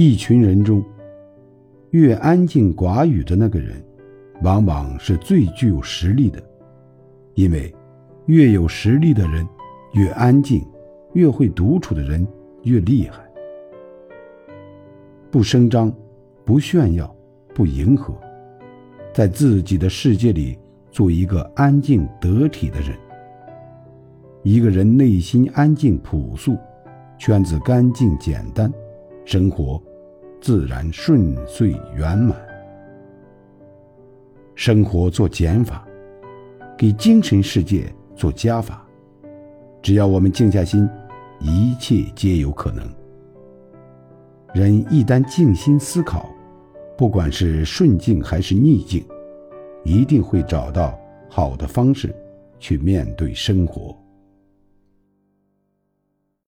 一群人中，越安静寡语的那个人，往往是最具有实力的，因为越有实力的人越安静，越会独处的人越厉害。不声张，不炫耀，不迎合，在自己的世界里做一个安静得体的人。一个人内心安静朴素，圈子干净简单，生活。自然顺遂圆满。生活做减法，给精神世界做加法。只要我们静下心，一切皆有可能。人一旦静心思考，不管是顺境还是逆境，一定会找到好的方式去面对生活。